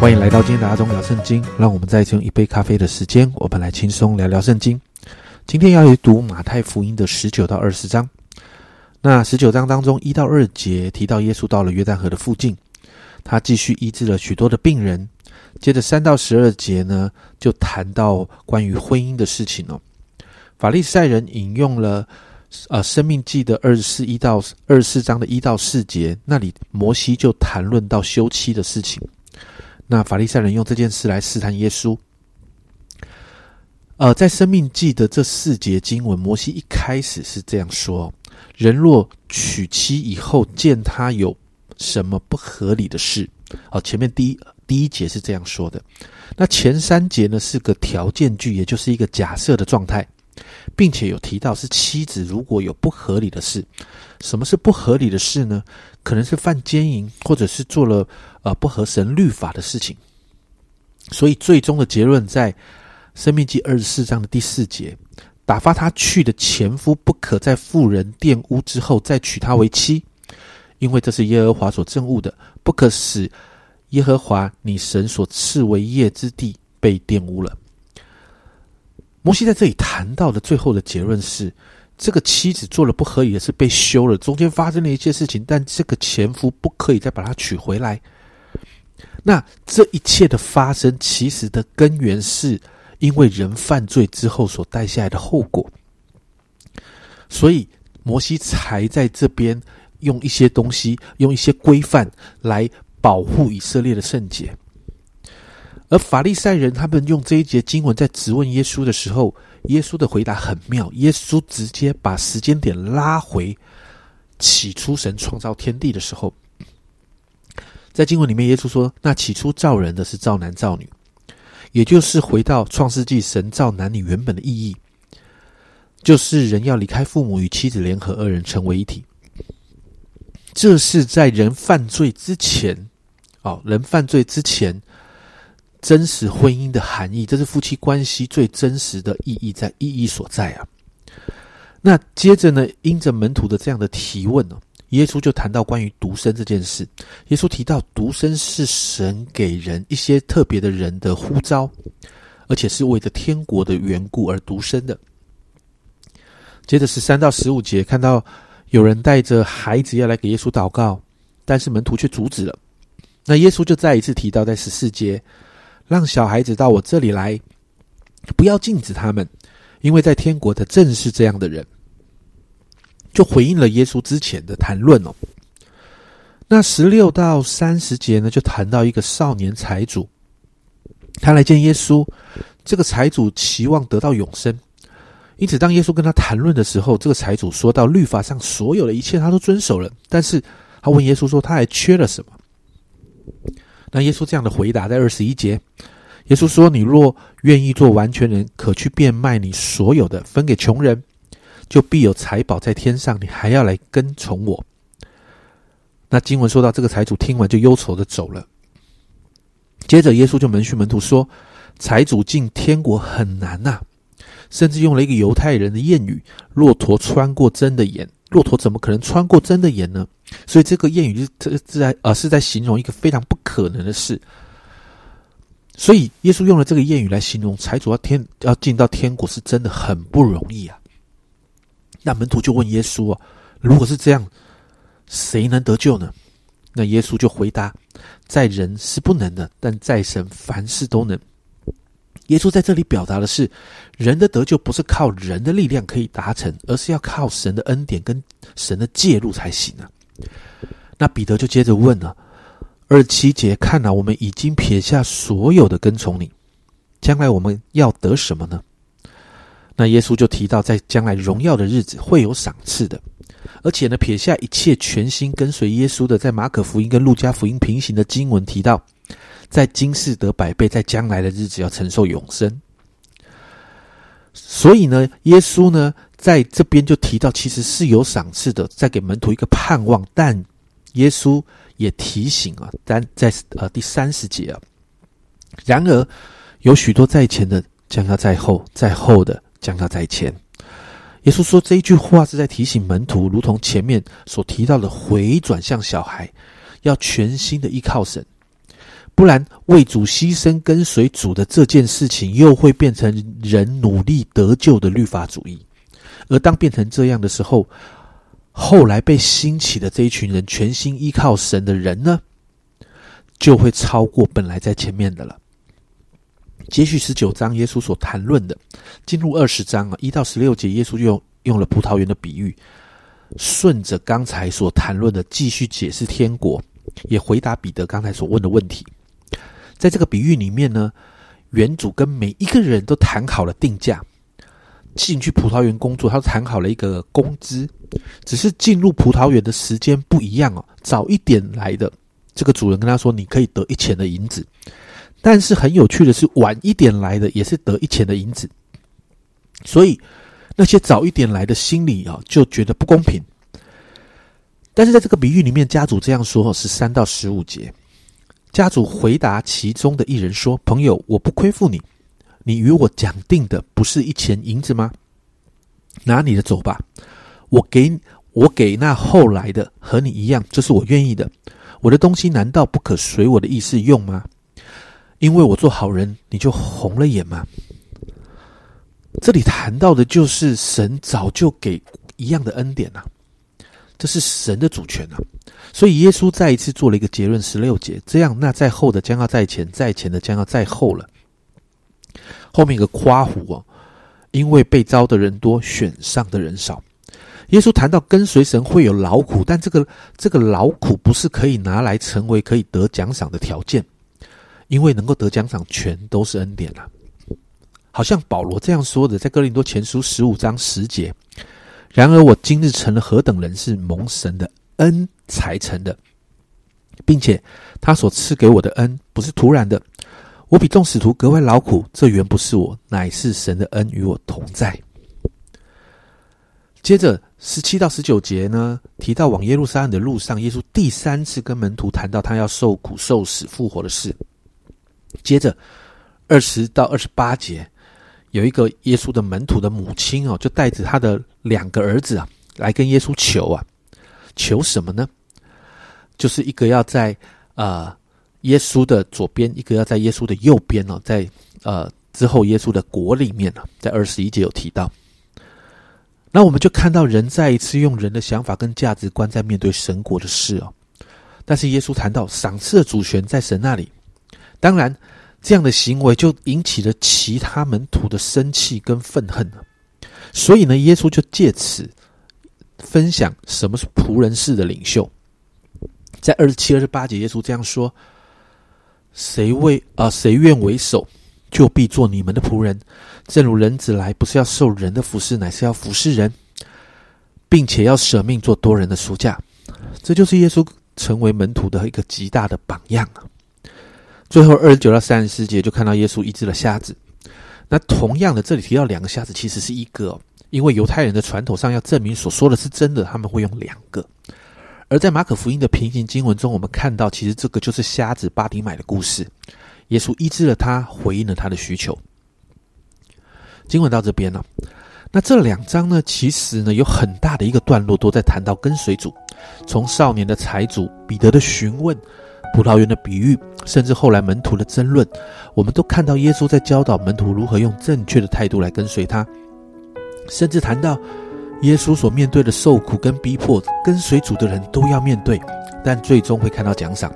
欢迎来到今天的阿忠聊圣经，让我们再用一杯咖啡的时间，我们来轻松聊聊圣经。今天要读马太福音的十九到二十章。那十九章当中一到二节提到耶稣到了约旦河的附近，他继续医治了许多的病人。接着三到十二节呢，就谈到关于婚姻的事情哦。法利赛人引用了呃《生命记》的二十四一到二十四章的一到四节，那里摩西就谈论到休妻的事情。那法利赛人用这件事来试探耶稣。呃，在《生命记》的这四节经文，摩西一开始是这样说：人若娶妻以后见他有什么不合理的事，哦，前面第一。第一节是这样说的，那前三节呢是个条件句，也就是一个假设的状态，并且有提到是妻子如果有不合理的事，什么是不合理的事呢？可能是犯奸淫，或者是做了呃不合神律法的事情。所以最终的结论在《生命记》二十四章的第四节，打发他去的前夫不可在妇人玷污之后再娶她为妻，因为这是耶和华所憎恶的，不可使。耶和华，你神所赐为业之地被玷污了。摩西在这里谈到的最后的结论是：这个妻子做了不合理的事，被休了。中间发生了一些事情，但这个前夫不可以再把她娶回来。那这一切的发生，其实的根源是因为人犯罪之后所带下来的后果。所以摩西才在这边用一些东西，用一些规范来。保护以色列的圣洁，而法利赛人他们用这一节经文在质问耶稣的时候，耶稣的回答很妙。耶稣直接把时间点拉回起初神创造天地的时候，在经文里面，耶稣说：“那起初造人的是造男造女，也就是回到创世纪神造男女原本的意义，就是人要离开父母与妻子联合，二人成为一体。”这是在人犯罪之前，哦，人犯罪之前，真实婚姻的含义，这是夫妻关系最真实的意义在意义所在啊。那接着呢，因着门徒的这样的提问呢，耶稣就谈到关于独身这件事。耶稣提到独身是神给人一些特别的人的呼召，而且是为着天国的缘故而独生的。接着十三到十五节，看到。有人带着孩子要来给耶稣祷告，但是门徒却阻止了。那耶稣就再一次提到，在十四节，让小孩子到我这里来，不要禁止他们，因为在天国的正是这样的人。就回应了耶稣之前的谈论哦。那十六到三十节呢，就谈到一个少年财主，他来见耶稣，这个财主期望得到永生。因此，当耶稣跟他谈论的时候，这个财主说到律法上所有的一切他都遵守了，但是他问耶稣说他还缺了什么？那耶稣这样的回答在二十一节，耶稣说：“你若愿意做完全人，可去变卖你所有的，分给穷人，就必有财宝在天上。你还要来跟从我。”那经文说到这个财主听完就忧愁的走了。接着耶稣就门训门徒说：“财主进天国很难呐。”甚至用了一个犹太人的谚语：“骆驼穿过针的眼，骆驼怎么可能穿过针的眼呢？”所以这个谚语就是这在呃是在形容一个非常不可能的事。所以耶稣用了这个谚语来形容财主要天要进到天国是真的很不容易啊。那门徒就问耶稣啊：“如果是这样，谁能得救呢？”那耶稣就回答：“在人是不能的，但在神凡事都能。”耶稣在这里表达的是，人的得救不是靠人的力量可以达成，而是要靠神的恩典跟神的介入才行啊。那彼得就接着问了：二七节，看来我们已经撇下所有的跟从你，将来我们要得什么呢？那耶稣就提到，在将来荣耀的日子会有赏赐的，而且呢，撇下一切全心跟随耶稣的，在马可福音跟路加福音平行的经文提到。在今世得百倍，在将来的日子要承受永生。所以呢，耶稣呢在这边就提到，其实是有赏赐的，在给门徒一个盼望。但耶稣也提醒啊，但在呃第三十节啊，然而有许多在前的将要在后，在后的将要在前。耶稣说这一句话是在提醒门徒，如同前面所提到的，回转向小孩，要全心的依靠神。不然为主牺牲、跟随主的这件事情，又会变成人努力得救的律法主义。而当变成这样的时候，后来被兴起的这一群人，全心依靠神的人呢，就会超过本来在前面的了。接续十九章，耶稣所谈论的，进入二十章啊，一到十六节，耶稣就用用了葡萄园的比喻，顺着刚才所谈论的，继续解释天国，也回答彼得刚才所问的问题。在这个比喻里面呢，园主跟每一个人都谈好了定价，进去葡萄园工作，他谈好了一个工资，只是进入葡萄园的时间不一样哦。早一点来的这个主人跟他说：“你可以得一钱的银子。”但是很有趣的是，晚一点来的也是得一钱的银子，所以那些早一点来的心里啊就觉得不公平。但是在这个比喻里面，家主这样说：是三到十五节，家主回答其中的一人说：“朋友，我不亏负你，你与我讲定的不是一钱银子吗？拿你的走吧，我给我给那后来的和你一样，这是我愿意的。我的东西难道不可随我的意思用吗？”因为我做好人，你就红了眼吗？这里谈到的就是神早就给一样的恩典呐，这是神的主权呐。所以耶稣再一次做了一个结论：十六节，这样那在后的将要在前，在前的将要在后了。后面一个夸胡哦，因为被招的人多，选上的人少。耶稣谈到跟随神会有劳苦，但这个这个劳苦不是可以拿来成为可以得奖赏的条件。因为能够得奖赏，全都是恩典啊！好像保罗这样说的，在哥林多前书十五章十节。然而我今日成了何等人，是蒙神的恩才成的，并且他所赐给我的恩不是突然的。我比众使徒格外劳苦，这原不是我，乃是神的恩与我同在。接着十七到十九节呢，提到往耶路撒冷的路上，耶稣第三次跟门徒谈到他要受苦、受死、复活的事。接着，二十到二十八节，有一个耶稣的门徒的母亲哦，就带着他的两个儿子啊，来跟耶稣求啊，求什么呢？就是一个要在呃耶稣的左边，一个要在耶稣的右边哦，在呃之后耶稣的国里面呢，在二十一节有提到。那我们就看到人再一次用人的想法跟价值观在面对神国的事哦，但是耶稣谈到赏赐的主权在神那里。当然，这样的行为就引起了其他门徒的生气跟愤恨了。所以呢，耶稣就借此分享什么是仆人式的领袖。在二十七、二十八节，耶稣这样说：“谁为啊，谁愿为首，就必做你们的仆人。正如人子来，不是要受人的服侍，乃是要服侍人，并且要舍命做多人的赎价。”这就是耶稣成为门徒的一个极大的榜样啊。最后二十九到三十四节就看到耶稣医治了瞎子。那同样的，这里提到两个瞎子，其实是一个，因为犹太人的传统上要证明所说的是真的，他们会用两个。而在马可福音的平行经文中，我们看到其实这个就是瞎子巴迪买的故事。耶稣医治了他，回应了他的需求。经文到这边了。那这两章呢，其实呢有很大的一个段落都在谈到跟随主，从少年的财主彼得的询问。葡萄园的比喻，甚至后来门徒的争论，我们都看到耶稣在教导门徒如何用正确的态度来跟随他，甚至谈到耶稣所面对的受苦跟逼迫，跟随主的人都要面对，但最终会看到奖赏。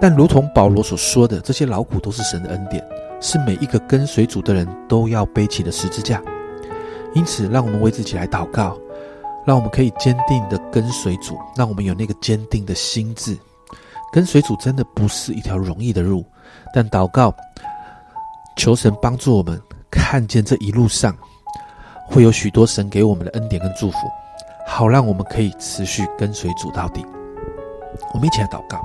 但如同保罗所说的，这些劳苦都是神的恩典，是每一个跟随主的人都要背起的十字架。因此，让我们为自己来祷告，让我们可以坚定的跟随主，让我们有那个坚定的心智。跟随主真的不是一条容易的路，但祷告，求神帮助我们看见这一路上会有许多神给我们的恩典跟祝福，好让我们可以持续跟随主到底。我们一起来祷告，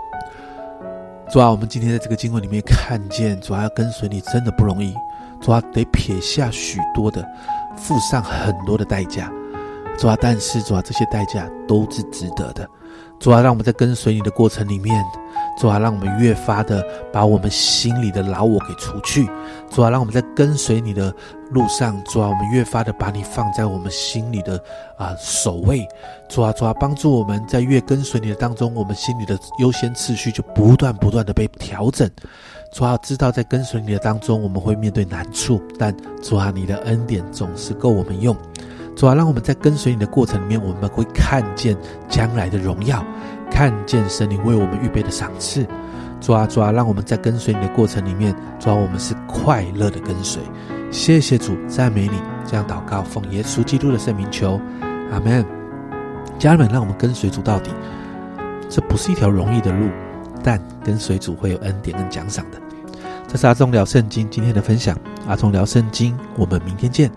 主啊，我们今天在这个经文里面看见，主啊要跟随你真的不容易，主啊得撇下许多的，付上很多的代价，主啊，但是主啊这些代价都是值得的。主啊，让我们在跟随你的过程里面，主啊，让我们越发的把我们心里的老我给除去。主啊，让我们在跟随你的路上，主啊，我们越发的把你放在我们心里的啊首位。主啊，主啊，帮助我们在越跟随你的当中，我们心里的优先次序就不断不断的被调整。主啊，知道在跟随你的当中，我们会面对难处，但主啊，你的恩典总是够我们用。主啊，让我们在跟随你的过程里面，我们会看见将来的荣耀，看见神灵为我们预备的赏赐。抓抓，让我们在跟随你的过程里面，抓，我们是快乐的跟随。谢谢主，赞美你。这样祷告，奉耶稣基督的圣名求，阿门。家人们，让我们跟随主到底。这不是一条容易的路，但跟随主会有恩典跟奖赏的。这是阿忠聊圣经今天的分享，阿忠聊圣经，我们明天见。